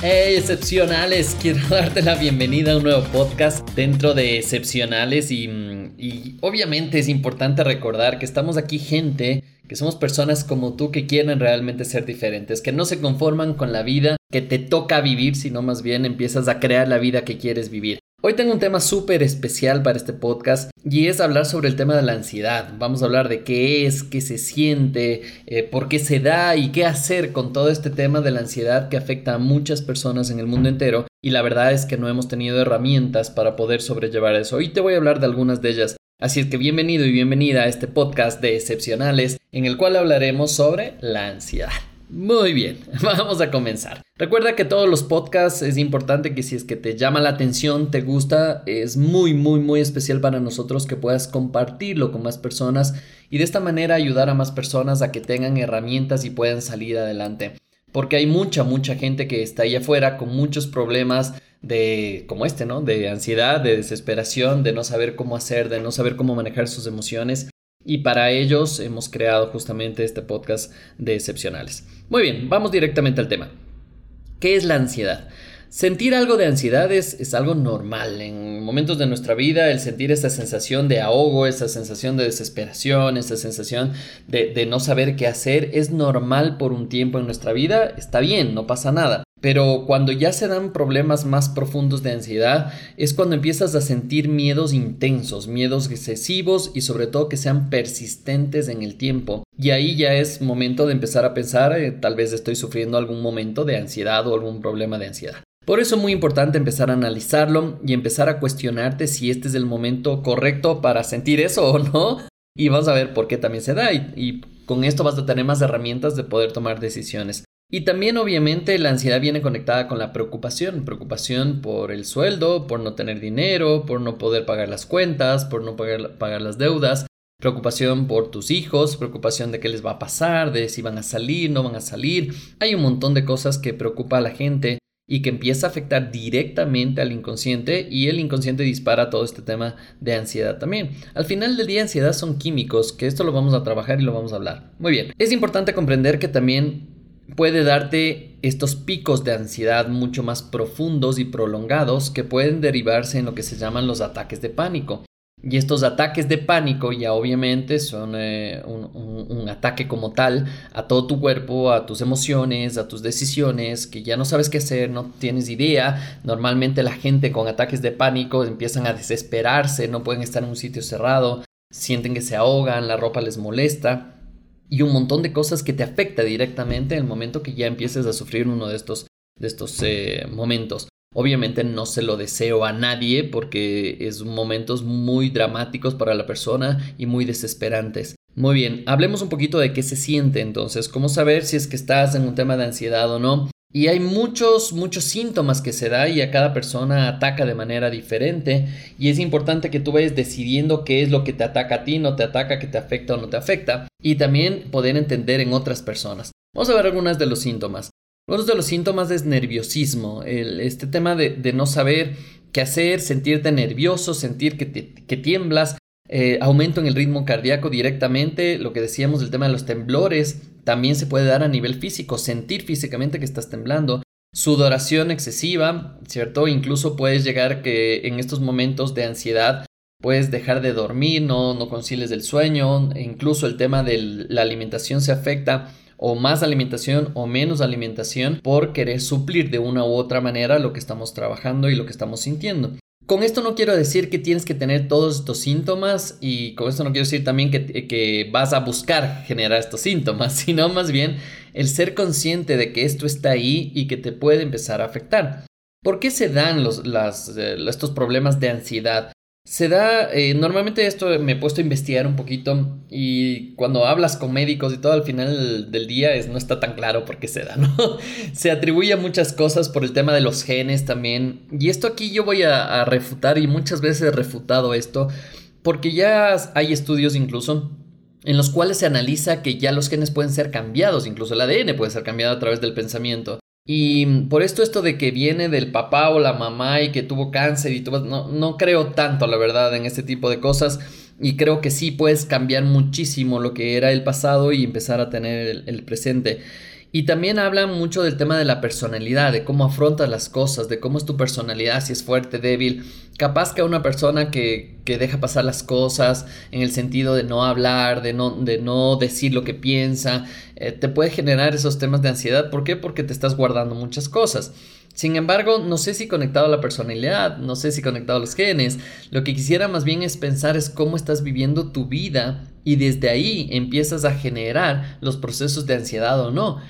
Hey, excepcionales, quiero darte la bienvenida a un nuevo podcast dentro de excepcionales y, y, obviamente es importante recordar que estamos aquí gente, que somos personas como tú que quieren realmente ser diferentes, que no se conforman con la vida que te toca vivir, sino más bien empiezas a crear la vida que quieres vivir. Hoy tengo un tema súper especial para este podcast y es hablar sobre el tema de la ansiedad. Vamos a hablar de qué es, qué se siente, eh, por qué se da y qué hacer con todo este tema de la ansiedad que afecta a muchas personas en el mundo entero. Y la verdad es que no hemos tenido herramientas para poder sobrellevar eso. Hoy te voy a hablar de algunas de ellas. Así es que bienvenido y bienvenida a este podcast de excepcionales en el cual hablaremos sobre la ansiedad. Muy bien, vamos a comenzar. Recuerda que todos los podcasts es importante que si es que te llama la atención, te gusta, es muy, muy, muy especial para nosotros que puedas compartirlo con más personas y de esta manera ayudar a más personas a que tengan herramientas y puedan salir adelante. Porque hay mucha, mucha gente que está ahí afuera con muchos problemas de, como este, ¿no? De ansiedad, de desesperación, de no saber cómo hacer, de no saber cómo manejar sus emociones. Y para ellos hemos creado justamente este podcast de excepcionales. Muy bien, vamos directamente al tema. ¿Qué es la ansiedad? Sentir algo de ansiedad es, algo normal. En momentos de nuestra vida, el sentir esta sensación de ahogo, esa sensación de desesperación, esa sensación de no saber qué hacer, es normal por un tiempo en nuestra vida. Está bien, no pasa nada. Pero cuando ya se dan problemas más profundos de ansiedad es cuando empiezas a sentir miedos intensos, miedos excesivos y sobre todo que sean persistentes en el tiempo. Y ahí ya es momento de empezar a pensar, eh, tal vez estoy sufriendo algún momento de ansiedad o algún problema de ansiedad. Por eso es muy importante empezar a analizarlo y empezar a cuestionarte si este es el momento correcto para sentir eso o no. Y vas a ver por qué también se da y, y con esto vas a tener más herramientas de poder tomar decisiones. Y también obviamente la ansiedad viene conectada con la preocupación, preocupación por el sueldo, por no tener dinero, por no poder pagar las cuentas, por no pagar, pagar las deudas, preocupación por tus hijos, preocupación de qué les va a pasar, de si van a salir, no van a salir. Hay un montón de cosas que preocupa a la gente y que empieza a afectar directamente al inconsciente y el inconsciente dispara todo este tema de ansiedad también. Al final del día ansiedad son químicos, que esto lo vamos a trabajar y lo vamos a hablar. Muy bien, es importante comprender que también puede darte estos picos de ansiedad mucho más profundos y prolongados que pueden derivarse en lo que se llaman los ataques de pánico. Y estos ataques de pánico ya obviamente son eh, un, ataque como tal a todo tu cuerpo, a tus emociones, a tus decisiones, que ya no sabes qué hacer, no tienes idea. Normalmente la gente con ataques de pánico empiezan a desesperarse, no pueden estar en un sitio cerrado, sienten que se ahogan, la ropa les molesta y un montón de cosas que te afecta directamente en el momento que ya empieces a sufrir uno de estos, de estos eh, momentos. Obviamente no se lo deseo a nadie porque es momentos muy dramáticos para la persona y muy desesperantes. Muy bien, hablemos un poquito de qué se siente entonces, cómo saber si es que estás en un tema de ansiedad o no. Y hay muchos, muchos síntomas que se da y a cada persona ataca de manera diferente. Y es importante que tú vayas decidiendo qué es lo que te ataca a ti, no te ataca, que te afecta o no te afecta. Y también poder entender en otras personas. Vamos a ver algunos de los síntomas. Uno de los síntomas es nerviosismo. este tema de, no saber qué hacer, sentirte nervioso, sentir que, tiemblas, eh, aumento en el ritmo cardíaco directamente, lo que decíamos del tema de los temblores, también se puede dar a nivel físico, sentir físicamente que estás temblando, sudoración excesiva, ¿cierto? Incluso puedes llegar que en estos momentos de ansiedad puedes dejar de dormir, no, no concilies del sueño, incluso el tema de la alimentación se afecta o más alimentación o menos alimentación por querer suplir de una u otra manera lo que estamos trabajando y lo que estamos sintiendo. Con esto no quiero decir que tienes que tener todos estos síntomas y con esto no quiero decir también que, vas a buscar generar estos síntomas, sino más bien el ser consciente de que esto está ahí y que te puede empezar a afectar. ¿Por qué se dan eh, estos problemas de ansiedad? Se da, eh, normalmente esto me he puesto a investigar un poquito y cuando hablas con médicos y todo al final del día es, no está tan claro por qué se da, ¿no? se atribuye a muchas cosas por el tema de los genes también. Y esto aquí yo voy a, a refutar y muchas veces he refutado esto porque ya hay estudios incluso en los cuales se analiza que ya los genes pueden ser cambiados, incluso el ADN puede ser cambiado a través del pensamiento. Y por esto esto de que viene del papá o la mamá y que tuvo cáncer y tuvo, no, no creo tanto, la verdad, en este tipo de cosas. Y creo que sí puedes cambiar muchísimo lo que era el pasado y empezar a tener el presente. Y también hablan mucho del tema de la personalidad, de cómo afrontas las cosas, de cómo es tu personalidad, si es fuerte, débil. Capaz que a una persona que, que deja pasar las cosas en el sentido de no hablar, de no, de no decir lo que piensa, eh, te puede generar esos temas de ansiedad. ¿Por qué? Porque te estás guardando muchas cosas. Sin embargo, no sé si conectado a la personalidad, no sé si conectado a los genes. Lo que quisiera más bien es pensar es cómo estás viviendo tu vida y desde ahí empiezas a generar los procesos de ansiedad o no.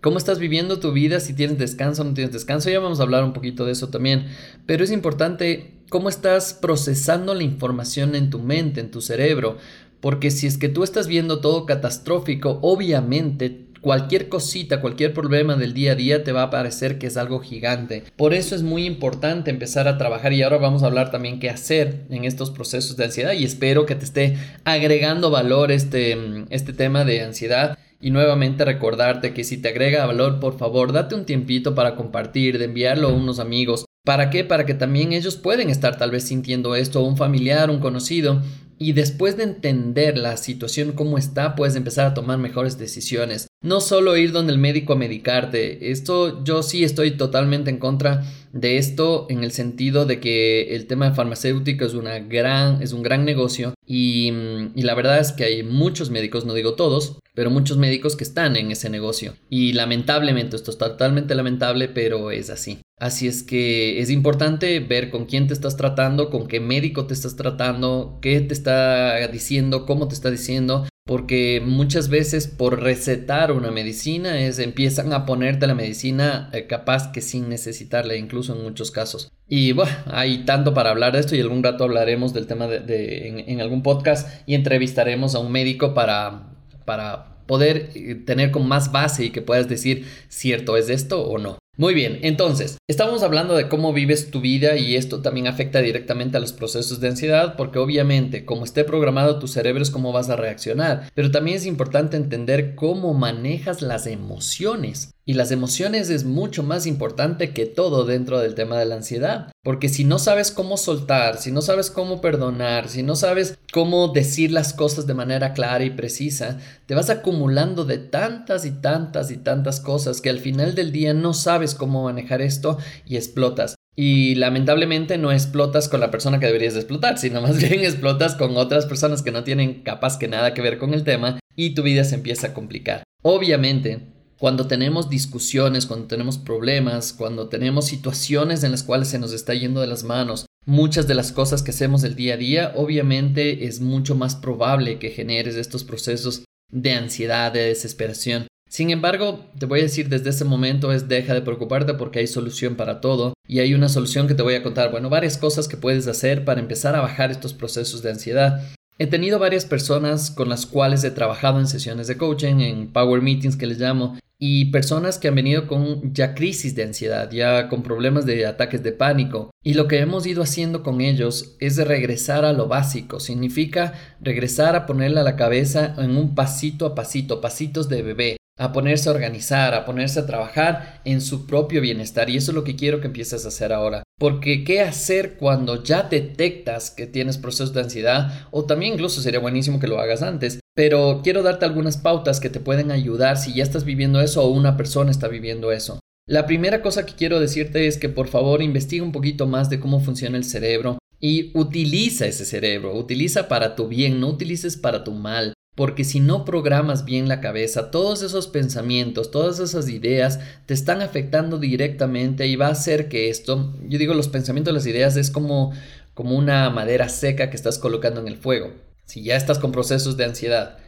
¿Cómo estás viviendo tu vida? Si tienes descanso o no tienes descanso. Ya vamos a hablar un poquito de eso también. Pero es importante cómo estás procesando la información en tu mente, en tu cerebro. Porque si es que tú estás viendo todo catastrófico, obviamente cualquier cosita, cualquier problema del día a día te va a parecer que es algo gigante. Por eso es muy importante empezar a trabajar y ahora vamos a hablar también qué hacer en estos procesos de ansiedad y espero que te esté agregando valor este, este tema de ansiedad. Y nuevamente recordarte que si te agrega valor, por favor, date un tiempito para compartir, de enviarlo a unos amigos. ¿Para qué? Para que también ellos pueden estar tal vez sintiendo esto, un familiar, un conocido, y después de entender la situación como está, puedes empezar a tomar mejores decisiones. No solo ir donde el médico a medicarte. Esto yo sí estoy totalmente en contra de esto en el sentido de que el tema farmacéutico es, una gran, es un gran negocio y, y la verdad es que hay muchos médicos, no digo todos, pero muchos médicos que están en ese negocio. Y lamentablemente, esto es totalmente lamentable, pero es así. Así es que es importante ver con quién te estás tratando, con qué médico te estás tratando, qué te está diciendo, cómo te está diciendo, porque muchas veces por recetar una medicina es empiezan a ponerte la medicina eh, capaz que sin necesitarla, incluso en muchos casos. Y bueno, hay tanto para hablar de esto y algún rato hablaremos del tema de, en, en, algún podcast y entrevistaremos a un médico para, para poder eh, tener con más base y que puedas decir cierto es esto o no. Muy bien, entonces, estamos hablando de cómo vives tu vida y esto también afecta directamente a los procesos de ansiedad porque obviamente como esté programado tu cerebro es cómo vas a reaccionar, pero también es importante entender cómo manejas las emociones. Y las emociones es mucho más importante que todo dentro del tema de la ansiedad. Porque si no sabes cómo soltar, si no sabes cómo perdonar, si no sabes cómo decir las cosas de manera clara y precisa, te vas acumulando de tantas y tantas y tantas cosas que al final del día no sabes cómo manejar esto y explotas. Y lamentablemente no explotas con la persona que deberías explotar, sino más bien explotas con otras personas que no tienen capaz que nada que ver con el tema y tu vida se empieza a complicar. Obviamente, cuando tenemos discusiones, cuando tenemos problemas, cuando tenemos situaciones en las cuales se nos está yendo de las manos, muchas de las cosas que hacemos el día a día, obviamente es mucho más probable que generes estos procesos de ansiedad, de desesperación. Sin embargo, te voy a decir desde ese momento es deja de preocuparte porque hay solución para todo y hay una solución que te voy a contar, bueno, varias cosas que puedes hacer para empezar a bajar estos procesos de ansiedad. He tenido varias personas con las cuales he trabajado en sesiones de coaching, en power meetings que les llamo, y personas que han venido con ya crisis de ansiedad, ya con problemas de ataques de pánico. Y lo que hemos ido haciendo con ellos es regresar a lo básico, significa regresar a ponerle a la cabeza en un pasito a pasito, pasitos de bebé a ponerse a organizar, a ponerse a trabajar en su propio bienestar. Y eso es lo que quiero que empieces a hacer ahora. Porque qué hacer cuando ya detectas que tienes procesos de ansiedad o también incluso sería buenísimo que lo hagas antes. Pero quiero darte algunas pautas que te pueden ayudar si ya estás viviendo eso o una persona está viviendo eso. La primera cosa que quiero decirte es que por favor investiga un poquito más de cómo funciona el cerebro y utiliza ese cerebro, utiliza para tu bien, no utilices para tu mal porque si no programas bien la cabeza, todos esos pensamientos, todas esas ideas te están afectando directamente y va a hacer que esto, yo digo los pensamientos, las ideas es como, como una madera seca que estás colocando en el fuego. Si ya estás con procesos de ansiedad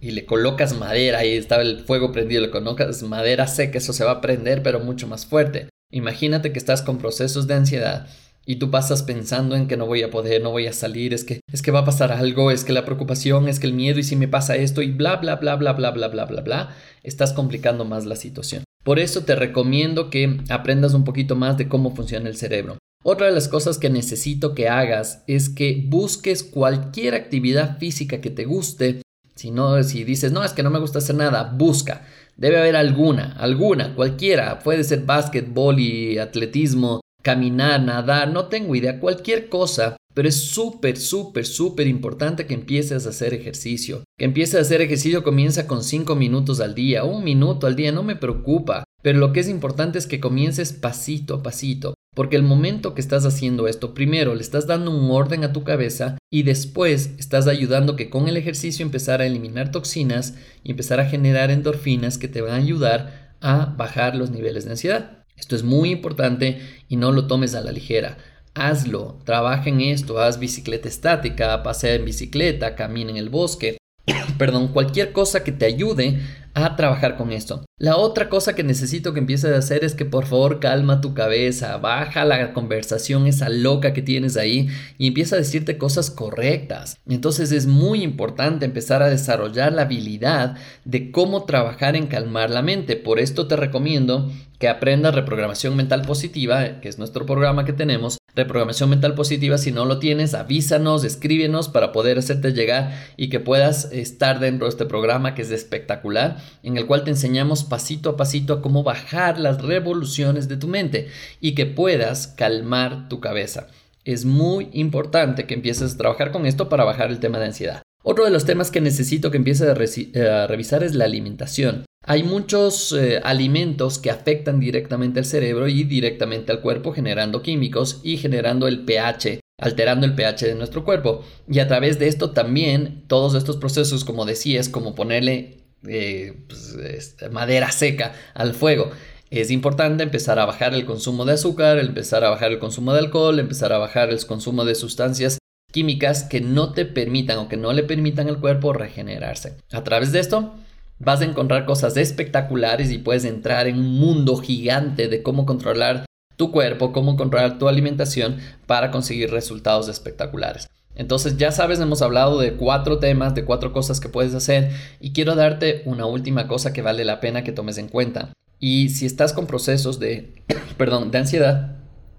y le colocas madera y está el fuego prendido, le colocas madera seca, eso se va a prender pero mucho más fuerte. Imagínate que estás con procesos de ansiedad y tú pasas pensando en que no voy a poder, no voy a salir, es que es que va a pasar algo, es que la preocupación, es que el miedo y si me pasa esto y bla bla bla bla bla bla bla bla bla, estás complicando más la situación. Por eso te recomiendo que aprendas un poquito más de cómo funciona el cerebro. Otra de las cosas que necesito que hagas es que busques cualquier actividad física que te guste. Si no, si dices, no, es que no me gusta hacer nada, busca. Debe haber alguna, alguna, cualquiera. Puede ser básquetbol y atletismo, caminar, nadar, no tengo idea, cualquier cosa. Pero es súper, súper, súper importante que empieces a hacer ejercicio. Que empieces a hacer ejercicio comienza con 5 minutos al día, un minuto al día, no me preocupa. Pero lo que es importante es que comiences pasito a pasito. Porque el momento que estás haciendo esto, primero le estás dando un orden a tu cabeza y después estás ayudando que con el ejercicio empezar a eliminar toxinas y empezar a generar endorfinas que te van a ayudar a bajar los niveles de ansiedad. Esto es muy importante y no lo tomes a la ligera. Hazlo, trabaja en esto, haz bicicleta estática, pasea en bicicleta, camina en el bosque, perdón, cualquier cosa que te ayude a trabajar con esto. La otra cosa que necesito que empieces a hacer es que por favor calma tu cabeza, baja la conversación esa loca que tienes ahí y empieza a decirte cosas correctas. Entonces es muy importante empezar a desarrollar la habilidad de cómo trabajar en calmar la mente. Por esto te recomiendo que aprendas reprogramación mental positiva, que es nuestro programa que tenemos, reprogramación mental positiva. Si no lo tienes, avísanos, escríbenos para poder hacerte llegar y que puedas estar dentro de este programa que es espectacular, en el cual te enseñamos pasito a pasito a cómo bajar las revoluciones de tu mente y que puedas calmar tu cabeza. Es muy importante que empieces a trabajar con esto para bajar el tema de ansiedad. Otro de los temas que necesito que empieces a, revisar es la alimentación. Hay muchos eh, alimentos que afectan directamente al cerebro y directamente al cuerpo generando químicos y generando el pH, alterando el pH de nuestro cuerpo. Y a través de esto también todos estos procesos, como decías, como ponerle eh, pues, madera seca al fuego. Es importante empezar a bajar el consumo de azúcar, empezar a bajar el consumo de alcohol, empezar a bajar el consumo de sustancias químicas que no te permitan o que no le permitan al cuerpo regenerarse. A través de esto vas a encontrar cosas espectaculares y puedes entrar en un mundo gigante de cómo controlar tu cuerpo, cómo controlar tu alimentación para conseguir resultados espectaculares. Entonces ya sabes, hemos hablado de cuatro temas, de cuatro cosas que puedes hacer y quiero darte una última cosa que vale la pena que tomes en cuenta. Y si estás con procesos de, perdón, de ansiedad,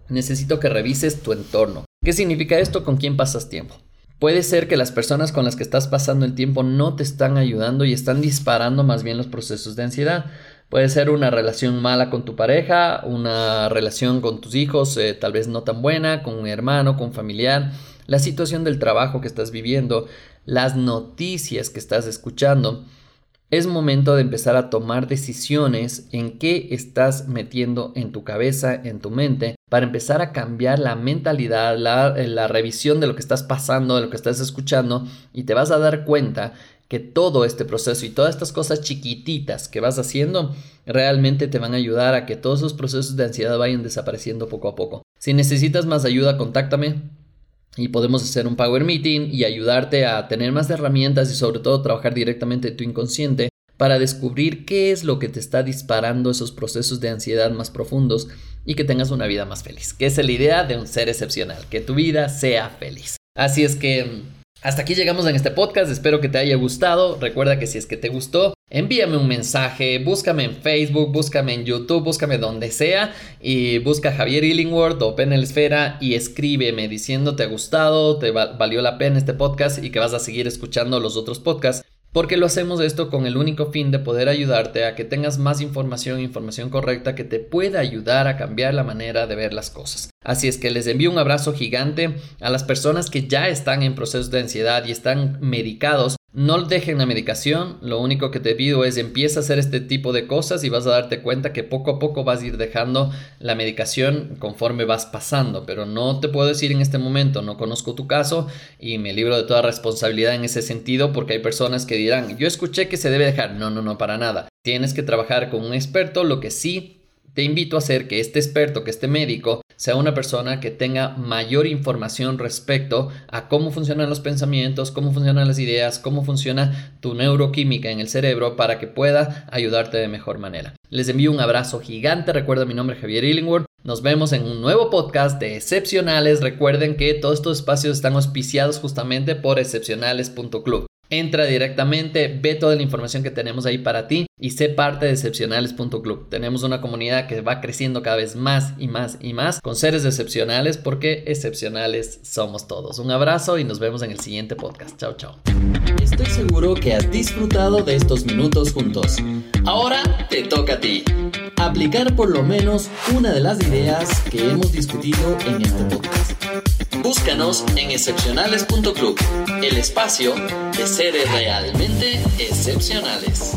necesito que revises tu entorno. ¿Qué significa esto? ¿Con quién pasas tiempo? Puede ser que las personas con las que estás pasando el tiempo no te están ayudando y están disparando más bien los procesos de ansiedad. Puede ser una relación mala con tu pareja, una relación con tus hijos eh, tal vez no tan buena, con un hermano, con un familiar, la situación del trabajo que estás viviendo, las noticias que estás escuchando. Es momento de empezar a tomar decisiones en qué estás metiendo en tu cabeza, en tu mente, para empezar a cambiar la mentalidad, la, la, revisión de lo que estás pasando, de lo que estás escuchando, y te vas a dar cuenta que todo este proceso y todas estas cosas chiquititas que vas haciendo realmente te van a ayudar a que todos esos procesos de ansiedad vayan desapareciendo poco a poco. Si necesitas más ayuda, contáctame y podemos hacer un Power Meeting y ayudarte a tener más herramientas y sobre todo trabajar directamente en tu inconsciente para descubrir qué es lo que te está disparando esos procesos de ansiedad más profundos y que tengas una vida más feliz, que es la idea de un ser excepcional, que tu vida sea feliz. Así es que hasta aquí llegamos en este podcast, espero que te haya gustado, recuerda que si es que te gustó, Envíame un mensaje, búscame en Facebook, búscame en YouTube, búscame donde sea y busca Javier Illingworth o Penel Esfera y escríbeme diciendo te ha gustado, te valió la pena este podcast y que vas a seguir escuchando los otros podcasts. Porque lo hacemos esto con el único fin de poder ayudarte a que tengas más información, información correcta que te pueda ayudar a cambiar la manera de ver las cosas. Así es que les envío un abrazo gigante a las personas que ya están en proceso de ansiedad y están medicados no dejen la medicación, lo único que te pido es empieza a hacer este tipo de cosas y vas a darte cuenta que poco a poco vas a ir dejando la medicación conforme vas pasando, pero no te puedo decir en este momento, no conozco tu caso y me libro de toda responsabilidad en ese sentido porque hay personas que dirán, yo escuché que se debe dejar, no, no, no, para nada, tienes que trabajar con un experto, lo que sí te invito a hacer que este experto, que este médico, sea una persona que tenga mayor información respecto a cómo funcionan los pensamientos, cómo funcionan las ideas, cómo funciona tu neuroquímica en el cerebro para que pueda ayudarte de mejor manera. Les envío un abrazo gigante, recuerda mi nombre es Javier Illingworth. Nos vemos en un nuevo podcast de Excepcionales. Recuerden que todos estos espacios están auspiciados justamente por excepcionales.club. Entra directamente, ve toda la información que tenemos ahí para ti y sé parte de excepcionales.club. Tenemos una comunidad que va creciendo cada vez más y más y más con seres excepcionales porque excepcionales somos todos. Un abrazo y nos vemos en el siguiente podcast. Chao, chao. Estoy seguro que has disfrutado de estos minutos juntos. Ahora te toca a ti. Aplicar por lo menos una de las ideas que hemos discutido en este podcast. Búscanos en excepcionales.club, el espacio de seres realmente excepcionales.